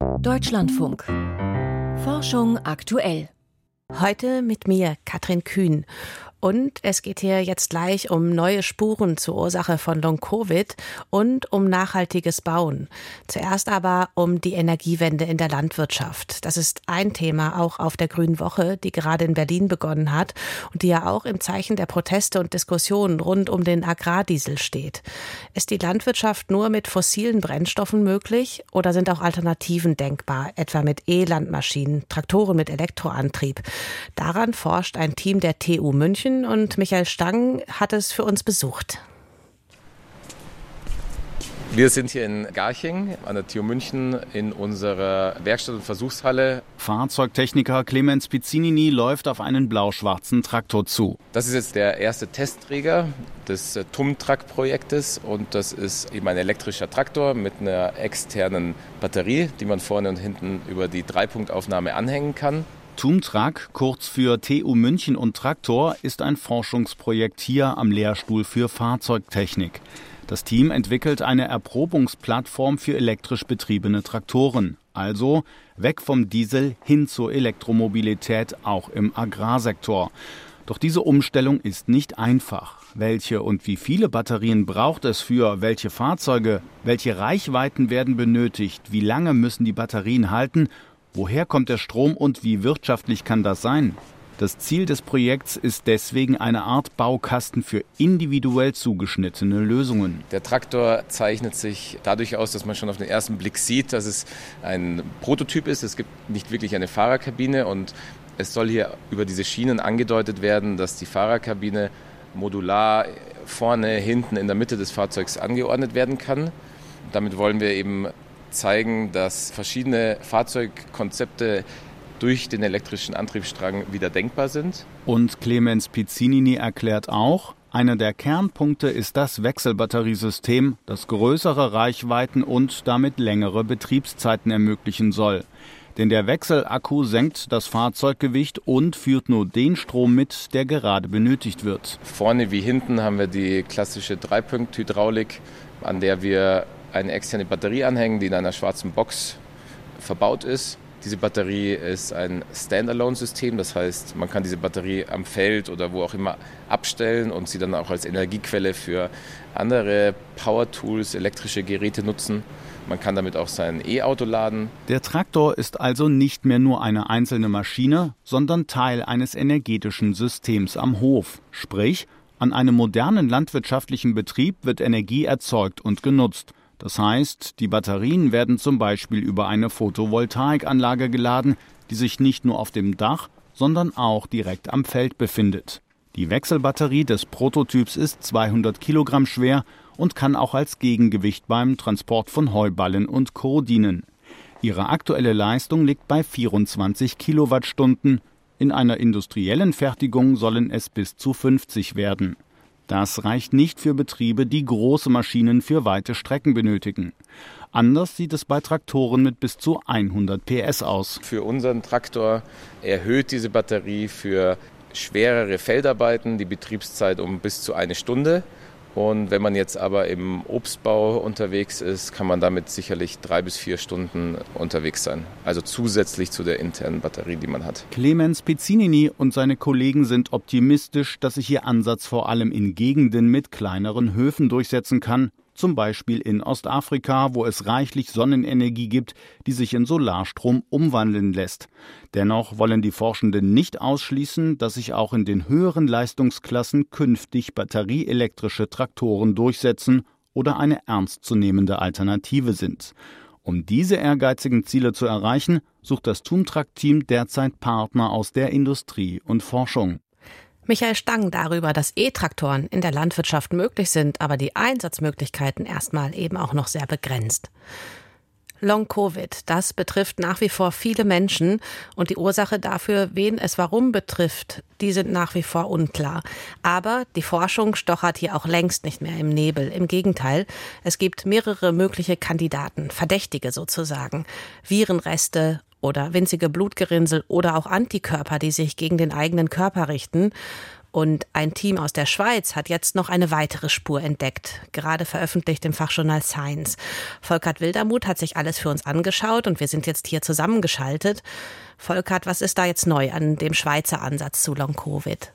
Deutschlandfunk. Forschung aktuell. Heute mit mir, Katrin Kühn. Und es geht hier jetzt gleich um neue Spuren zur Ursache von Long-Covid und um nachhaltiges Bauen. Zuerst aber um die Energiewende in der Landwirtschaft. Das ist ein Thema auch auf der Grünen Woche, die gerade in Berlin begonnen hat und die ja auch im Zeichen der Proteste und Diskussionen rund um den Agrardiesel steht. Ist die Landwirtschaft nur mit fossilen Brennstoffen möglich oder sind auch Alternativen denkbar, etwa mit E-Landmaschinen, Traktoren mit Elektroantrieb? Daran forscht ein Team der TU München München und Michael Stang hat es für uns besucht. Wir sind hier in Garching an der TU München in unserer Werkstatt- und Versuchshalle. Fahrzeugtechniker Clemens Pizzinini läuft auf einen blau-schwarzen Traktor zu. Das ist jetzt der erste Testträger des äh, TUM-Track-Projektes und das ist eben ein elektrischer Traktor mit einer externen Batterie, die man vorne und hinten über die Dreipunktaufnahme anhängen kann. TUMTRAG, kurz für TU München und Traktor, ist ein Forschungsprojekt hier am Lehrstuhl für Fahrzeugtechnik. Das Team entwickelt eine Erprobungsplattform für elektrisch betriebene Traktoren. Also weg vom Diesel hin zur Elektromobilität auch im Agrarsektor. Doch diese Umstellung ist nicht einfach. Welche und wie viele Batterien braucht es für welche Fahrzeuge? Welche Reichweiten werden benötigt? Wie lange müssen die Batterien halten? Woher kommt der Strom und wie wirtschaftlich kann das sein? Das Ziel des Projekts ist deswegen eine Art Baukasten für individuell zugeschnittene Lösungen. Der Traktor zeichnet sich dadurch aus, dass man schon auf den ersten Blick sieht, dass es ein Prototyp ist. Es gibt nicht wirklich eine Fahrerkabine und es soll hier über diese Schienen angedeutet werden, dass die Fahrerkabine modular vorne, hinten, in der Mitte des Fahrzeugs angeordnet werden kann. Damit wollen wir eben zeigen, dass verschiedene Fahrzeugkonzepte durch den elektrischen Antriebsstrang wieder denkbar sind. Und Clemens Pizzinini erklärt auch, einer der Kernpunkte ist das Wechselbatteriesystem, das größere Reichweiten und damit längere Betriebszeiten ermöglichen soll. Denn der Wechselakku senkt das Fahrzeuggewicht und führt nur den Strom mit, der gerade benötigt wird. Vorne wie hinten haben wir die klassische Dreipunkt-Hydraulik, an der wir eine externe Batterie anhängen, die in einer schwarzen Box verbaut ist. Diese Batterie ist ein Standalone-System, das heißt, man kann diese Batterie am Feld oder wo auch immer abstellen und sie dann auch als Energiequelle für andere Power-Tools, elektrische Geräte nutzen. Man kann damit auch sein E-Auto laden. Der Traktor ist also nicht mehr nur eine einzelne Maschine, sondern Teil eines energetischen Systems am Hof. Sprich, an einem modernen landwirtschaftlichen Betrieb wird Energie erzeugt und genutzt. Das heißt, die Batterien werden zum Beispiel über eine Photovoltaikanlage geladen, die sich nicht nur auf dem Dach, sondern auch direkt am Feld befindet. Die Wechselbatterie des Prototyps ist 200 Kilogramm schwer und kann auch als Gegengewicht beim Transport von Heuballen und Co. dienen. Ihre aktuelle Leistung liegt bei 24 Kilowattstunden. In einer industriellen Fertigung sollen es bis zu 50 werden. Das reicht nicht für Betriebe, die große Maschinen für weite Strecken benötigen. Anders sieht es bei Traktoren mit bis zu 100 PS aus. Für unseren Traktor erhöht diese Batterie für schwerere Feldarbeiten die Betriebszeit um bis zu eine Stunde. Und wenn man jetzt aber im Obstbau unterwegs ist, kann man damit sicherlich drei bis vier Stunden unterwegs sein. Also zusätzlich zu der internen Batterie, die man hat. Clemens Pizzinini und seine Kollegen sind optimistisch, dass sich ihr Ansatz vor allem in Gegenden mit kleineren Höfen durchsetzen kann zum Beispiel in Ostafrika, wo es reichlich Sonnenenergie gibt, die sich in Solarstrom umwandeln lässt. Dennoch wollen die Forschenden nicht ausschließen, dass sich auch in den höheren Leistungsklassen künftig batterieelektrische Traktoren durchsetzen oder eine ernstzunehmende Alternative sind. Um diese ehrgeizigen Ziele zu erreichen, sucht das Tumtrak-Team derzeit Partner aus der Industrie und Forschung. Michael Stang darüber, dass E-Traktoren in der Landwirtschaft möglich sind, aber die Einsatzmöglichkeiten erstmal eben auch noch sehr begrenzt. Long-Covid, das betrifft nach wie vor viele Menschen und die Ursache dafür, wen es warum betrifft, die sind nach wie vor unklar. Aber die Forschung stochert hier auch längst nicht mehr im Nebel. Im Gegenteil, es gibt mehrere mögliche Kandidaten, Verdächtige sozusagen. Virenreste, oder winzige Blutgerinnsel oder auch Antikörper, die sich gegen den eigenen Körper richten. Und ein Team aus der Schweiz hat jetzt noch eine weitere Spur entdeckt, gerade veröffentlicht im Fachjournal Science. Volkert Wildermuth hat sich alles für uns angeschaut und wir sind jetzt hier zusammengeschaltet. Volkert, was ist da jetzt neu an dem Schweizer Ansatz zu Long-Covid?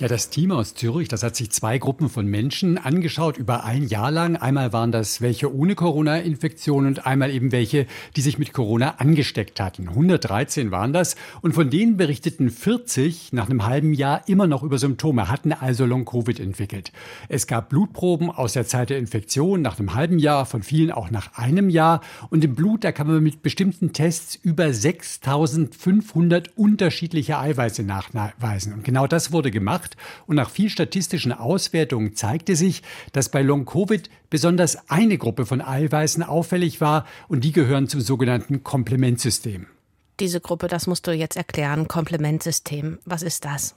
Ja, das Team aus Zürich, das hat sich zwei Gruppen von Menschen angeschaut über ein Jahr lang. Einmal waren das welche ohne Corona-Infektion und einmal eben welche, die sich mit Corona angesteckt hatten. 113 waren das und von denen berichteten 40 nach einem halben Jahr immer noch über Symptome, hatten also Long-Covid entwickelt. Es gab Blutproben aus der Zeit der Infektion nach einem halben Jahr, von vielen auch nach einem Jahr und im Blut, da kann man mit bestimmten Tests über 6500 unterschiedliche Eiweiße nachweisen und genau das wurde gemacht gemacht und nach viel statistischen Auswertungen zeigte sich, dass bei Long-Covid besonders eine Gruppe von Eiweißen auffällig war und die gehören zum sogenannten Komplementsystem. Diese Gruppe, das musst du jetzt erklären, Komplementsystem, was ist das?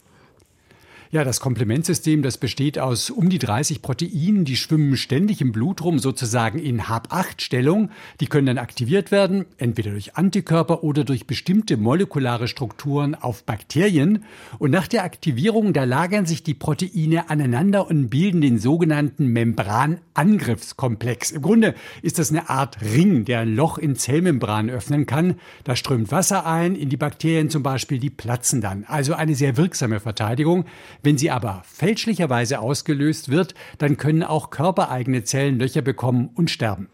Ja, das Komplementsystem, das besteht aus um die 30 Proteinen, die schwimmen ständig im Blut rum, sozusagen in Hab-8-Stellung. Die können dann aktiviert werden, entweder durch Antikörper oder durch bestimmte molekulare Strukturen auf Bakterien. Und nach der Aktivierung, da lagern sich die Proteine aneinander und bilden den sogenannten Membranangriffskomplex. Im Grunde ist das eine Art Ring, der ein Loch in Zellmembranen öffnen kann. Da strömt Wasser ein, in die Bakterien zum Beispiel, die platzen dann. Also eine sehr wirksame Verteidigung. Wenn sie aber fälschlicherweise ausgelöst wird, dann können auch körpereigene Zellen Löcher bekommen und sterben.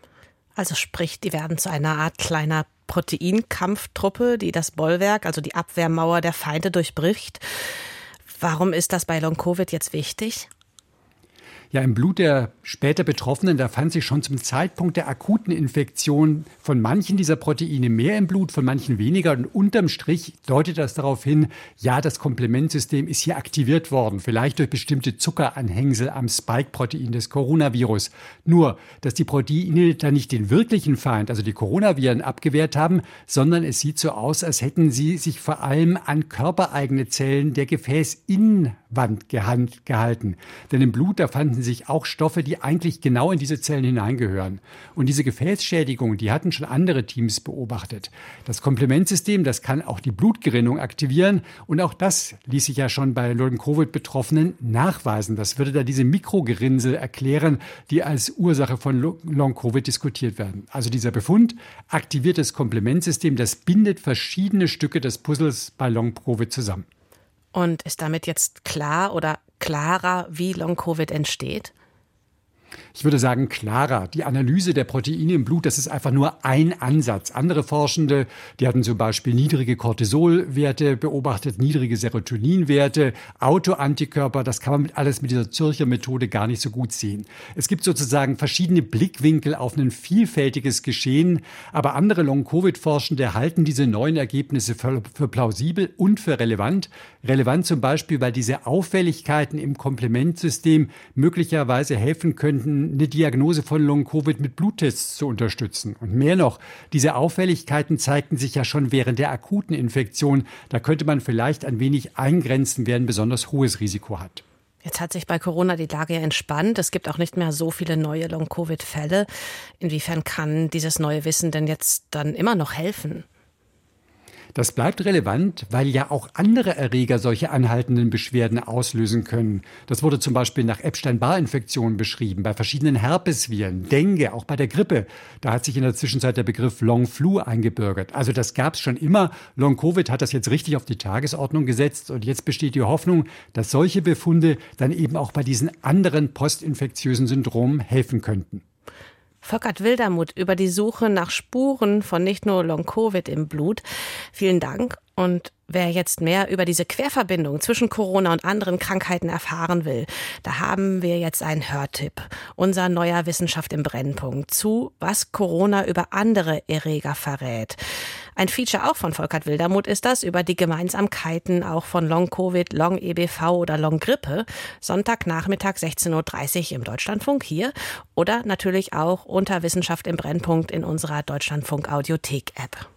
Also sprich, die werden zu einer Art kleiner Proteinkampftruppe, die das Bollwerk, also die Abwehrmauer der Feinde durchbricht. Warum ist das bei Long-Covid jetzt wichtig? Ja, im Blut der später Betroffenen, da fand sich schon zum Zeitpunkt der akuten Infektion von manchen dieser Proteine mehr im Blut, von manchen weniger. Und unterm Strich deutet das darauf hin, ja, das Komplementsystem ist hier aktiviert worden, vielleicht durch bestimmte Zuckeranhängsel am Spike-Protein des Coronavirus. Nur, dass die Proteine da nicht den wirklichen Feind, also die Coronaviren, abgewehrt haben, sondern es sieht so aus, als hätten sie sich vor allem an körpereigene Zellen der Gefäßinnenwand gehalten. Denn im Blut, da fanden sich auch Stoffe, die eigentlich genau in diese Zellen hineingehören. Und diese Gefäßschädigung, die hatten schon andere Teams beobachtet. Das Komplementsystem, das kann auch die Blutgerinnung aktivieren. Und auch das ließ sich ja schon bei Long-Covid-Betroffenen nachweisen. Das würde da diese Mikrogerinnsel erklären, die als Ursache von Long-Covid diskutiert werden. Also dieser Befund aktiviert das Komplementsystem, das bindet verschiedene Stücke des Puzzles bei Long-Covid zusammen. Und ist damit jetzt klar oder klarer, wie Long-Covid entsteht? Ich würde sagen, klarer. Die Analyse der Proteine im Blut, das ist einfach nur ein Ansatz. Andere Forschende, die hatten zum Beispiel niedrige Cortisolwerte beobachtet, niedrige Serotoninwerte, Autoantikörper. Das kann man mit alles mit dieser Zürcher Methode gar nicht so gut sehen. Es gibt sozusagen verschiedene Blickwinkel auf ein vielfältiges Geschehen. Aber andere Long-Covid-Forschende halten diese neuen Ergebnisse für, für plausibel und für relevant. Relevant zum Beispiel, weil diese Auffälligkeiten im Komplementsystem möglicherweise helfen könnten, eine Diagnose von Long-Covid mit Bluttests zu unterstützen. Und mehr noch, diese Auffälligkeiten zeigten sich ja schon während der akuten Infektion. Da könnte man vielleicht ein wenig eingrenzen, wer ein besonders hohes Risiko hat. Jetzt hat sich bei Corona die Lage entspannt. Es gibt auch nicht mehr so viele neue Long-Covid-Fälle. Inwiefern kann dieses neue Wissen denn jetzt dann immer noch helfen? Das bleibt relevant, weil ja auch andere Erreger solche anhaltenden Beschwerden auslösen können. Das wurde zum Beispiel nach Epstein-Barr-Infektionen beschrieben, bei verschiedenen Herpesviren, Dengue, auch bei der Grippe. Da hat sich in der Zwischenzeit der Begriff Long Flu eingebürgert. Also das gab es schon immer. Long Covid hat das jetzt richtig auf die Tagesordnung gesetzt und jetzt besteht die Hoffnung, dass solche Befunde dann eben auch bei diesen anderen postinfektiösen Syndromen helfen könnten. Volkert Wildermuth über die Suche nach Spuren von nicht nur Long-Covid im Blut. Vielen Dank und wer jetzt mehr über diese Querverbindung zwischen Corona und anderen Krankheiten erfahren will, da haben wir jetzt einen Hörtipp. Unser neuer Wissenschaft im Brennpunkt zu, was Corona über andere Erreger verrät. Ein Feature auch von Volkert Wildermuth ist das über die Gemeinsamkeiten auch von Long-Covid, Long-EBV oder Long-Grippe. Sonntagnachmittag 16.30 Uhr im Deutschlandfunk hier oder natürlich auch unter Wissenschaft im Brennpunkt in unserer Deutschlandfunk Audiothek-App.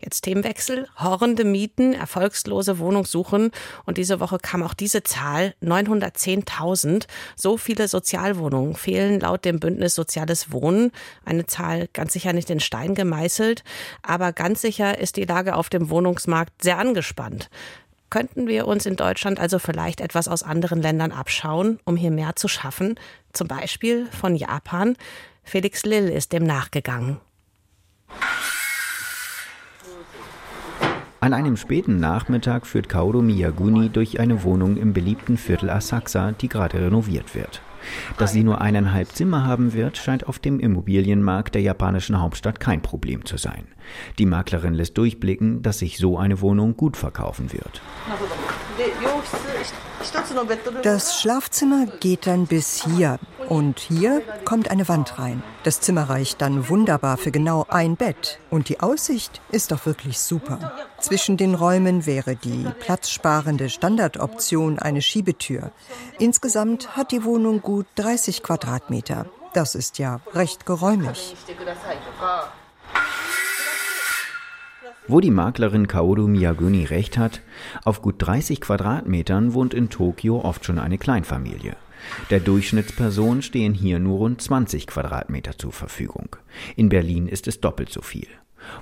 Jetzt Themenwechsel. Horrende Mieten, erfolgslose Wohnungssuchen. Und diese Woche kam auch diese Zahl 910.000. So viele Sozialwohnungen fehlen laut dem Bündnis Soziales Wohnen. Eine Zahl ganz sicher nicht in Stein gemeißelt. Aber ganz sicher ist die Lage auf dem Wohnungsmarkt sehr angespannt. Könnten wir uns in Deutschland also vielleicht etwas aus anderen Ländern abschauen, um hier mehr zu schaffen? Zum Beispiel von Japan. Felix Lill ist dem nachgegangen. An einem späten Nachmittag führt Kaoru Miyaguni durch eine Wohnung im beliebten Viertel Asakusa, die gerade renoviert wird. Dass sie nur eineinhalb Zimmer haben wird, scheint auf dem Immobilienmarkt der japanischen Hauptstadt kein Problem zu sein. Die Maklerin lässt durchblicken, dass sich so eine Wohnung gut verkaufen wird. Das Schlafzimmer geht dann bis hier und hier kommt eine Wand rein. Das Zimmer reicht dann wunderbar für genau ein Bett und die Aussicht ist doch wirklich super. Zwischen den Räumen wäre die platzsparende Standardoption eine Schiebetür. Insgesamt hat die Wohnung gut 30 Quadratmeter. Das ist ja recht geräumig. Wo die Maklerin Kaoru Miyaguni recht hat, auf gut 30 Quadratmetern wohnt in Tokio oft schon eine Kleinfamilie. Der Durchschnittsperson stehen hier nur rund 20 Quadratmeter zur Verfügung. In Berlin ist es doppelt so viel.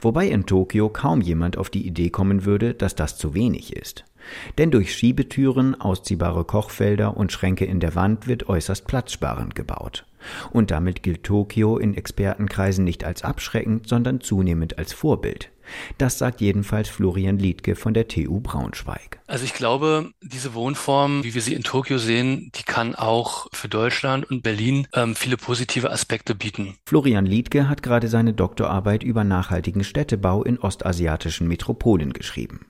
Wobei in Tokio kaum jemand auf die Idee kommen würde, dass das zu wenig ist. Denn durch Schiebetüren, ausziehbare Kochfelder und Schränke in der Wand wird äußerst platzsparend gebaut. Und damit gilt Tokio in Expertenkreisen nicht als abschreckend, sondern zunehmend als Vorbild. Das sagt jedenfalls Florian Liedke von der TU Braunschweig. Also ich glaube, diese Wohnform, wie wir sie in Tokio sehen, die kann auch für Deutschland und Berlin ähm, viele positive Aspekte bieten. Florian Liedke hat gerade seine Doktorarbeit über nachhaltigen Städtebau in ostasiatischen Metropolen geschrieben.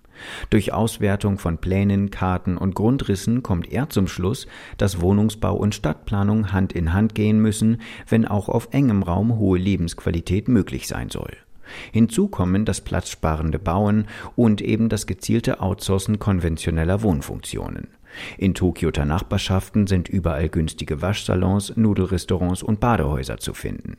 Durch Auswertung von Plänen, Karten und Grundrissen kommt er zum Schluss, dass Wohnungsbau und Stadtplanung Hand in Hand gehen müssen, wenn auch auf engem Raum hohe Lebensqualität möglich sein soll. Hinzu kommen das platzsparende Bauen und eben das gezielte Outsourcen konventioneller Wohnfunktionen. In Tokioter Nachbarschaften sind überall günstige Waschsalons, Nudelrestaurants und Badehäuser zu finden.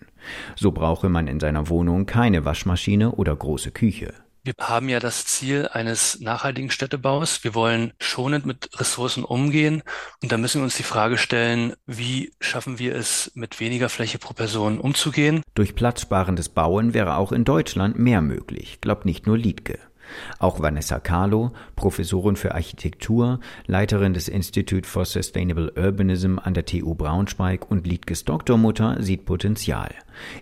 So brauche man in seiner Wohnung keine Waschmaschine oder große Küche. Wir haben ja das Ziel eines nachhaltigen Städtebaus. Wir wollen schonend mit Ressourcen umgehen. Und da müssen wir uns die Frage stellen, wie schaffen wir es, mit weniger Fläche pro Person umzugehen? Durch platzsparendes Bauen wäre auch in Deutschland mehr möglich, glaubt nicht nur Liedke. Auch Vanessa Carlo, Professorin für Architektur, Leiterin des Institute for Sustainable Urbanism an der TU Braunschweig und Liedkes Doktormutter, sieht Potenzial.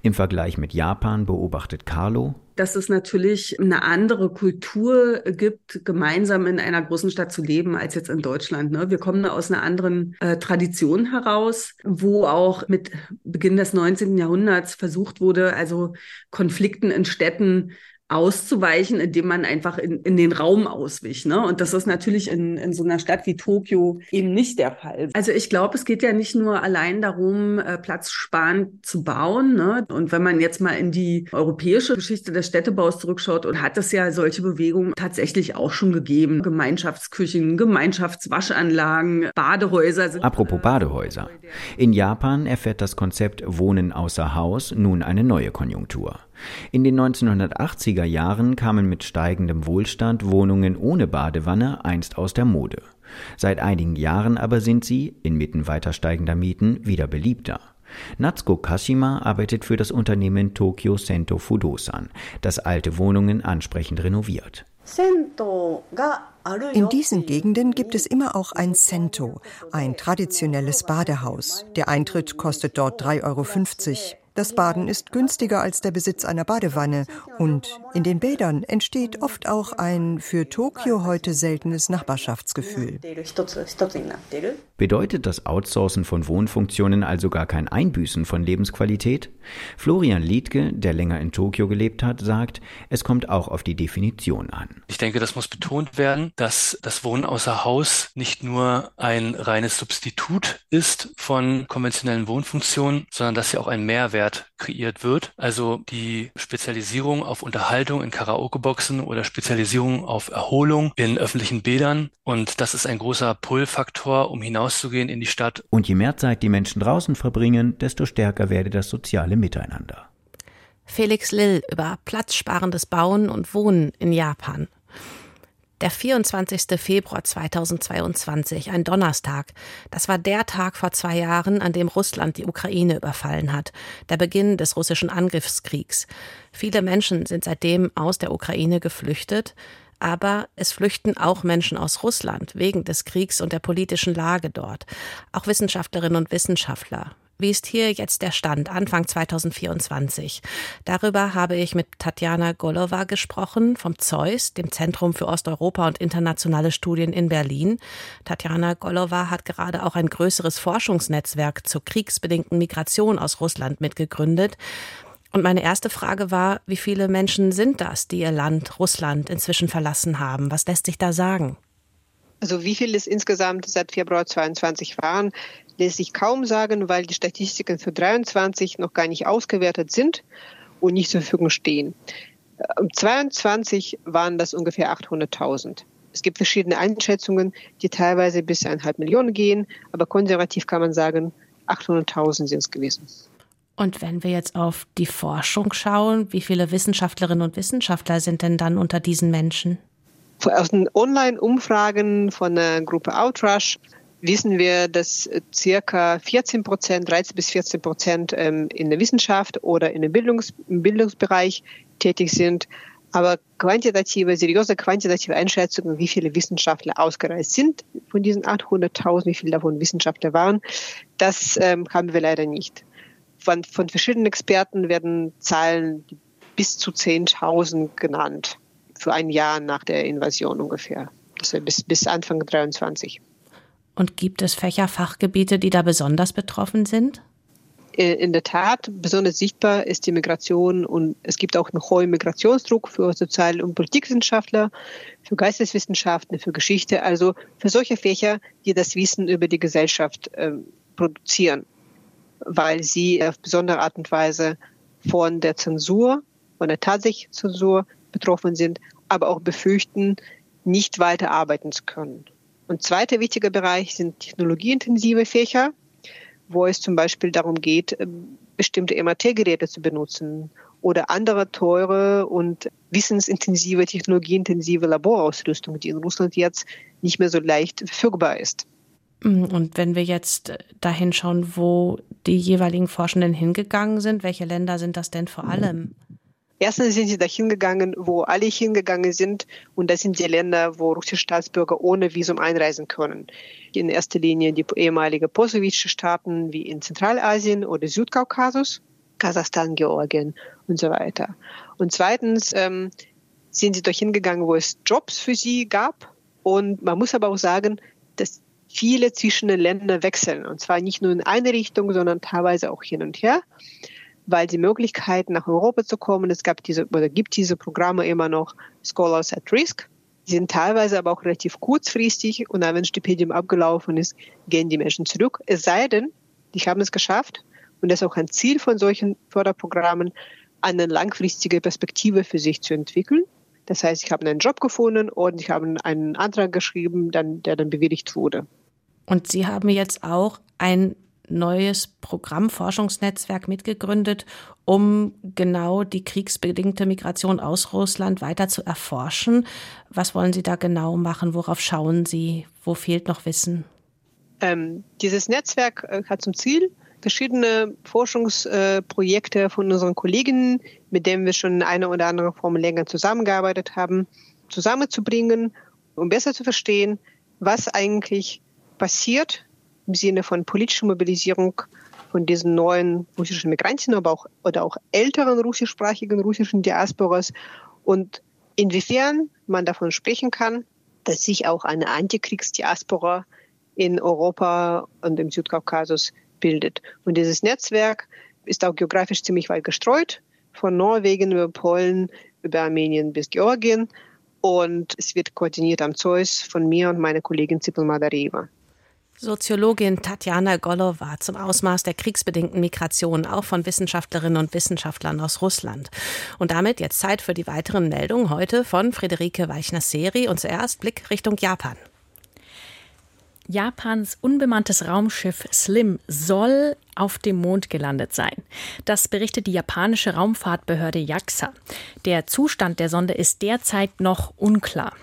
Im Vergleich mit Japan beobachtet Carlo, dass es natürlich eine andere Kultur gibt, gemeinsam in einer großen Stadt zu leben, als jetzt in Deutschland. Ne? Wir kommen da aus einer anderen äh, Tradition heraus, wo auch mit Beginn des 19. Jahrhunderts versucht wurde, also Konflikten in Städten auszuweichen, indem man einfach in, in den Raum auswich. Ne? Und das ist natürlich in, in so einer Stadt wie Tokio eben nicht der Fall. Also ich glaube, es geht ja nicht nur allein darum, äh, platzsparend zu bauen. Ne? Und wenn man jetzt mal in die europäische Geschichte des Städtebaus zurückschaut, und hat es ja solche Bewegungen tatsächlich auch schon gegeben. Gemeinschaftsküchen, Gemeinschaftswaschanlagen, Badehäuser. Sind Apropos Badehäuser. In Japan erfährt das Konzept Wohnen außer Haus nun eine neue Konjunktur. In den 1980er Jahren kamen mit steigendem Wohlstand Wohnungen ohne Badewanne einst aus der Mode. Seit einigen Jahren aber sind sie, inmitten weiter steigender Mieten, wieder beliebter. Natsuko Kashima arbeitet für das Unternehmen Tokyo Sento Fudosan, das alte Wohnungen ansprechend renoviert. In diesen Gegenden gibt es immer auch ein Sento, ein traditionelles Badehaus. Der Eintritt kostet dort 3,50 Euro. Das Baden ist günstiger als der Besitz einer Badewanne und in den Bädern entsteht oft auch ein für Tokio heute seltenes Nachbarschaftsgefühl. Bedeutet das Outsourcen von Wohnfunktionen also gar kein Einbüßen von Lebensqualität? Florian Liedke, der länger in Tokio gelebt hat, sagt, es kommt auch auf die Definition an. Ich denke, das muss betont werden, dass das Wohnen außer Haus nicht nur ein reines Substitut ist von konventionellen Wohnfunktionen, sondern dass ja auch ein Mehrwert kreiert wird. Also die Spezialisierung auf Unterhaltung in Karaoke-Boxen oder Spezialisierung auf Erholung in öffentlichen Bädern. Und das ist ein großer Pull-Faktor, um hinaus rauszugehen in die Stadt. Und je mehr Zeit die Menschen draußen verbringen, desto stärker werde das soziale Miteinander. Felix Lill über platzsparendes Bauen und Wohnen in Japan. Der 24. Februar 2022, ein Donnerstag. Das war der Tag vor zwei Jahren, an dem Russland die Ukraine überfallen hat. Der Beginn des russischen Angriffskriegs. Viele Menschen sind seitdem aus der Ukraine geflüchtet. Aber es flüchten auch Menschen aus Russland wegen des Kriegs und der politischen Lage dort. Auch Wissenschaftlerinnen und Wissenschaftler. Wie ist hier jetzt der Stand Anfang 2024? Darüber habe ich mit Tatjana Golova gesprochen vom ZEUS, dem Zentrum für Osteuropa und internationale Studien in Berlin. Tatjana Golova hat gerade auch ein größeres Forschungsnetzwerk zur kriegsbedingten Migration aus Russland mitgegründet. Und meine erste Frage war, wie viele Menschen sind das, die ihr Land, Russland, inzwischen verlassen haben? Was lässt sich da sagen? Also wie viele es insgesamt seit Februar 22 waren, lässt sich kaum sagen, weil die Statistiken für 23 noch gar nicht ausgewertet sind und nicht zur Verfügung stehen. Um 22 waren das ungefähr 800.000. Es gibt verschiedene Einschätzungen, die teilweise bis eineinhalb Millionen gehen, aber konservativ kann man sagen, 800.000 sind es gewesen. Und wenn wir jetzt auf die Forschung schauen, wie viele Wissenschaftlerinnen und Wissenschaftler sind denn dann unter diesen Menschen? Aus den Online-Umfragen von der Gruppe Outrush wissen wir, dass circa 14 Prozent, 13 bis 14 Prozent ähm, in der Wissenschaft oder in dem Bildungs Bildungsbereich tätig sind. Aber quantitative, seriöse quantitative Einschätzungen, wie viele Wissenschaftler ausgereist sind von diesen 800.000, wie viele davon Wissenschaftler waren, das ähm, haben wir leider nicht. Von, von verschiedenen Experten werden Zahlen bis zu 10.000 genannt für ein Jahr nach der Invasion ungefähr. Das bis, bis Anfang 23. Und gibt es Fächer, Fachgebiete, die da besonders betroffen sind? Äh, in der Tat, besonders sichtbar ist die Migration und es gibt auch einen hohen Migrationsdruck für Sozial- und Politikwissenschaftler, für Geisteswissenschaften, für Geschichte, also für solche Fächer, die das Wissen über die Gesellschaft äh, produzieren, weil sie auf besondere Art und Weise von der Zensur, von der tatsächlichen Zensur betroffen sind, aber auch befürchten, nicht weiter arbeiten zu können. Und zweiter wichtiger Bereich sind technologieintensive Fächer, wo es zum Beispiel darum geht, ähm, bestimmte MRT-Geräte zu benutzen oder andere teure und wissensintensive, technologieintensive Laborausrüstung, die in Russland jetzt nicht mehr so leicht verfügbar ist. Mm, und wenn wir jetzt dahin schauen, wo die jeweiligen Forschenden hingegangen sind, welche Länder sind das denn vor allem? Erstens sind sie dahin gegangen, wo alle hingegangen sind. Und das sind die Länder, wo russische Staatsbürger ohne Visum einreisen können. In erster Linie die ehemalige postsowjetische Staaten wie in Zentralasien oder Südkaukasus, Kasachstan, Georgien und so weiter. Und zweitens ähm, sind sie dorthin gegangen, wo es Jobs für sie gab. Und man muss aber auch sagen, dass viele zwischen den Ländern wechseln. Und zwar nicht nur in eine Richtung, sondern teilweise auch hin und her weil die Möglichkeit, nach Europa zu kommen, es gab diese oder gibt diese Programme immer noch Scholars at Risk. Die sind teilweise aber auch relativ kurzfristig und wenn ein Stipendium abgelaufen ist, gehen die Menschen zurück. Es sei denn, die haben es geschafft und das ist auch ein Ziel von solchen Förderprogrammen, eine langfristige Perspektive für sich zu entwickeln. Das heißt, ich habe einen Job gefunden und ich habe einen Antrag geschrieben, dann, der dann bewilligt wurde. Und Sie haben jetzt auch ein neues Programm, Forschungsnetzwerk mitgegründet, um genau die kriegsbedingte Migration aus Russland weiter zu erforschen. Was wollen Sie da genau machen? Worauf schauen Sie? Wo fehlt noch Wissen? Ähm, dieses Netzwerk äh, hat zum Ziel, verschiedene Forschungsprojekte äh, von unseren Kollegen, mit denen wir schon in einer oder anderen Form länger zusammengearbeitet haben, zusammenzubringen, um besser zu verstehen, was eigentlich passiert im Sinne von politischer Mobilisierung von diesen neuen russischen Migranten, aber auch oder auch älteren russischsprachigen russischen Diasporas und inwiefern man davon sprechen kann, dass sich auch eine Antikriegsdiaspora in Europa und im Südkaukasus bildet. Und dieses Netzwerk ist auch geografisch ziemlich weit gestreut, von Norwegen über Polen, über Armenien bis Georgien. Und es wird koordiniert am Zeus von mir und meiner Kollegin Zipel Madareva. Soziologin Tatjana Golova zum Ausmaß der kriegsbedingten Migration, auch von Wissenschaftlerinnen und Wissenschaftlern aus Russland. Und damit jetzt Zeit für die weiteren Meldungen heute von Friederike Weichner-Seri und zuerst Blick Richtung Japan. Japans unbemanntes Raumschiff Slim soll auf dem Mond gelandet sein. Das berichtet die japanische Raumfahrtbehörde JAXA. Der Zustand der Sonde ist derzeit noch unklar.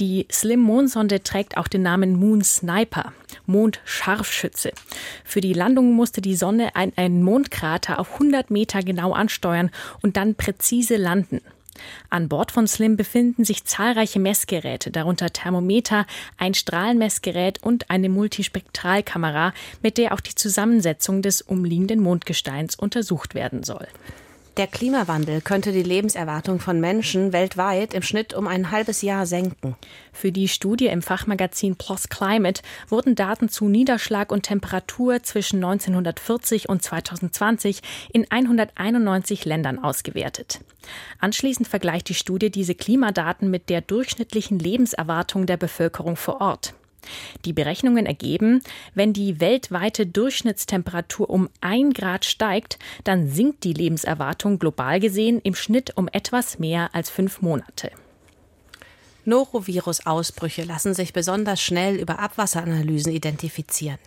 Die Slim Mondsonde trägt auch den Namen Moon Sniper, Mondscharfschütze. Für die Landung musste die Sonne einen Mondkrater auf 100 Meter genau ansteuern und dann präzise landen. An Bord von Slim befinden sich zahlreiche Messgeräte, darunter Thermometer, ein Strahlenmessgerät und eine Multispektralkamera, mit der auch die Zusammensetzung des umliegenden Mondgesteins untersucht werden soll. Der Klimawandel könnte die Lebenserwartung von Menschen weltweit im Schnitt um ein halbes Jahr senken. Für die Studie im Fachmagazin PLOS Climate wurden Daten zu Niederschlag und Temperatur zwischen 1940 und 2020 in 191 Ländern ausgewertet. Anschließend vergleicht die Studie diese Klimadaten mit der durchschnittlichen Lebenserwartung der Bevölkerung vor Ort. Die Berechnungen ergeben, wenn die weltweite Durchschnittstemperatur um ein Grad steigt, dann sinkt die Lebenserwartung global gesehen im Schnitt um etwas mehr als fünf Monate. Norovirus-Ausbrüche lassen sich besonders schnell über Abwasseranalysen identifizieren.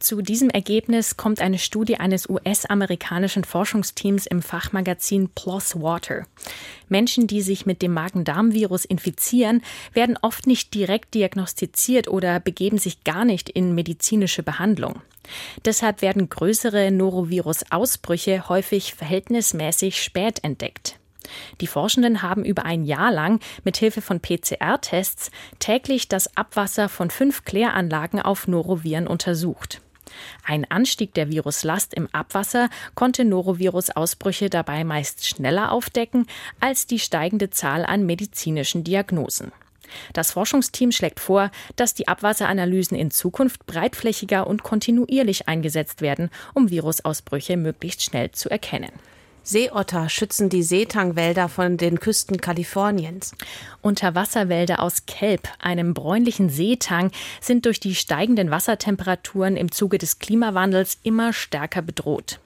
Zu diesem Ergebnis kommt eine Studie eines US-amerikanischen Forschungsteams im Fachmagazin PLOS Water. Menschen, die sich mit dem Magen-Darm-Virus infizieren, werden oft nicht direkt diagnostiziert oder begeben sich gar nicht in medizinische Behandlung. Deshalb werden größere Norovirus-Ausbrüche häufig verhältnismäßig spät entdeckt. Die Forschenden haben über ein Jahr lang mit Hilfe von PCR-Tests täglich das Abwasser von fünf Kläranlagen auf Noroviren untersucht. Ein Anstieg der Viruslast im Abwasser konnte Norovirus-Ausbrüche dabei meist schneller aufdecken als die steigende Zahl an medizinischen Diagnosen. Das Forschungsteam schlägt vor, dass die Abwasseranalysen in Zukunft breitflächiger und kontinuierlich eingesetzt werden, um Virusausbrüche möglichst schnell zu erkennen. Seeotter schützen die Seetangwälder von den Küsten Kaliforniens. Unterwasserwälder aus Kelp, einem bräunlichen Seetang, sind durch die steigenden Wassertemperaturen im Zuge des Klimawandels immer stärker bedroht.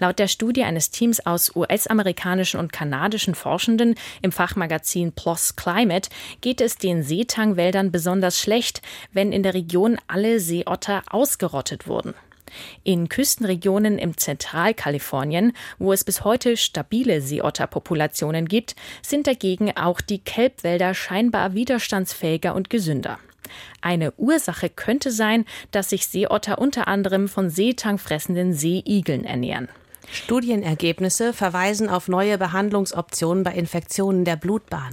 Laut der Studie eines Teams aus US-amerikanischen und kanadischen Forschenden im Fachmagazin PLOS Climate geht es den Seetangwäldern besonders schlecht, wenn in der Region alle Seeotter ausgerottet wurden. In Küstenregionen im Zentralkalifornien, wo es bis heute stabile Seeotterpopulationen gibt, sind dagegen auch die Kelbwälder scheinbar widerstandsfähiger und gesünder. Eine Ursache könnte sein, dass sich Seeotter unter anderem von seetangfressenden Seeigeln ernähren. Studienergebnisse verweisen auf neue Behandlungsoptionen bei Infektionen der Blutbahn.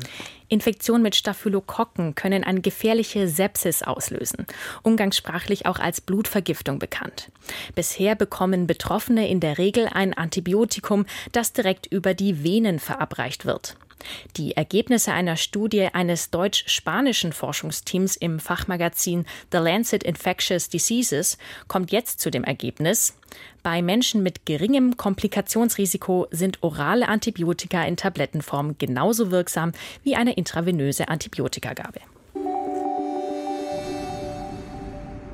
Infektionen mit Staphylokokken können eine gefährliche Sepsis auslösen, umgangssprachlich auch als Blutvergiftung bekannt. Bisher bekommen Betroffene in der Regel ein Antibiotikum, das direkt über die Venen verabreicht wird. Die Ergebnisse einer Studie eines deutsch-spanischen Forschungsteams im Fachmagazin The Lancet Infectious Diseases kommt jetzt zu dem Ergebnis, bei Menschen mit geringem Komplikationsrisiko sind orale Antibiotika in Tablettenform genauso wirksam wie eine intravenöse Antibiotikagabe.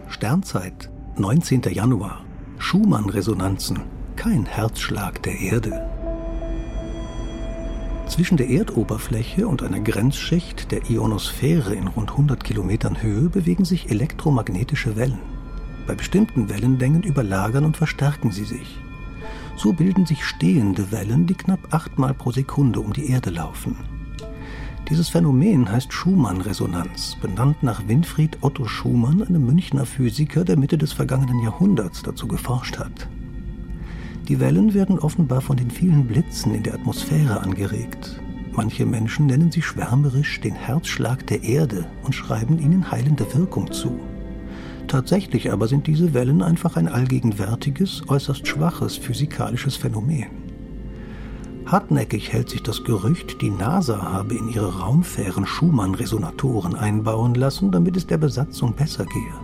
Sternzeit, 19. Januar. Schumann-Resonanzen. Kein Herzschlag der Erde. Zwischen der Erdoberfläche und einer Grenzschicht der Ionosphäre in rund 100 Kilometern Höhe bewegen sich elektromagnetische Wellen. Bei bestimmten Wellenlängen überlagern und verstärken sie sich. So bilden sich stehende Wellen, die knapp achtmal pro Sekunde um die Erde laufen. Dieses Phänomen heißt Schumann-Resonanz, benannt nach Winfried Otto Schumann, einem Münchner Physiker, der Mitte des vergangenen Jahrhunderts dazu geforscht hat. Die Wellen werden offenbar von den vielen Blitzen in der Atmosphäre angeregt. Manche Menschen nennen sie schwärmerisch den Herzschlag der Erde und schreiben ihnen heilende Wirkung zu. Tatsächlich aber sind diese Wellen einfach ein allgegenwärtiges, äußerst schwaches physikalisches Phänomen. Hartnäckig hält sich das Gerücht, die NASA habe in ihre Raumfähren Schumann-Resonatoren einbauen lassen, damit es der Besatzung besser gehe.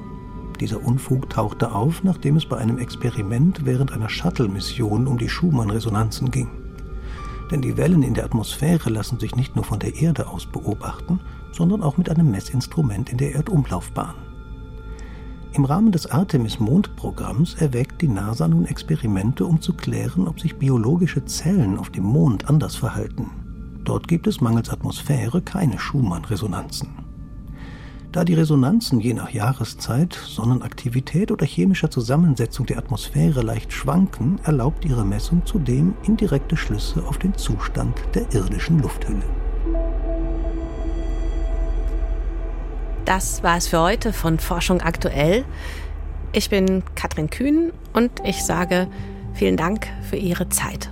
Dieser Unfug tauchte auf, nachdem es bei einem Experiment während einer Shuttle-Mission um die Schumann-Resonanzen ging. Denn die Wellen in der Atmosphäre lassen sich nicht nur von der Erde aus beobachten, sondern auch mit einem Messinstrument in der Erdumlaufbahn. Im Rahmen des Artemis-Mondprogramms erwägt die NASA nun Experimente, um zu klären, ob sich biologische Zellen auf dem Mond anders verhalten. Dort gibt es mangels Atmosphäre keine Schumann-Resonanzen. Da die Resonanzen je nach Jahreszeit, Sonnenaktivität oder chemischer Zusammensetzung der Atmosphäre leicht schwanken, erlaubt ihre Messung zudem indirekte Schlüsse auf den Zustand der irdischen Lufthülle. Das war es für heute von Forschung aktuell. Ich bin Katrin Kühn und ich sage vielen Dank für Ihre Zeit.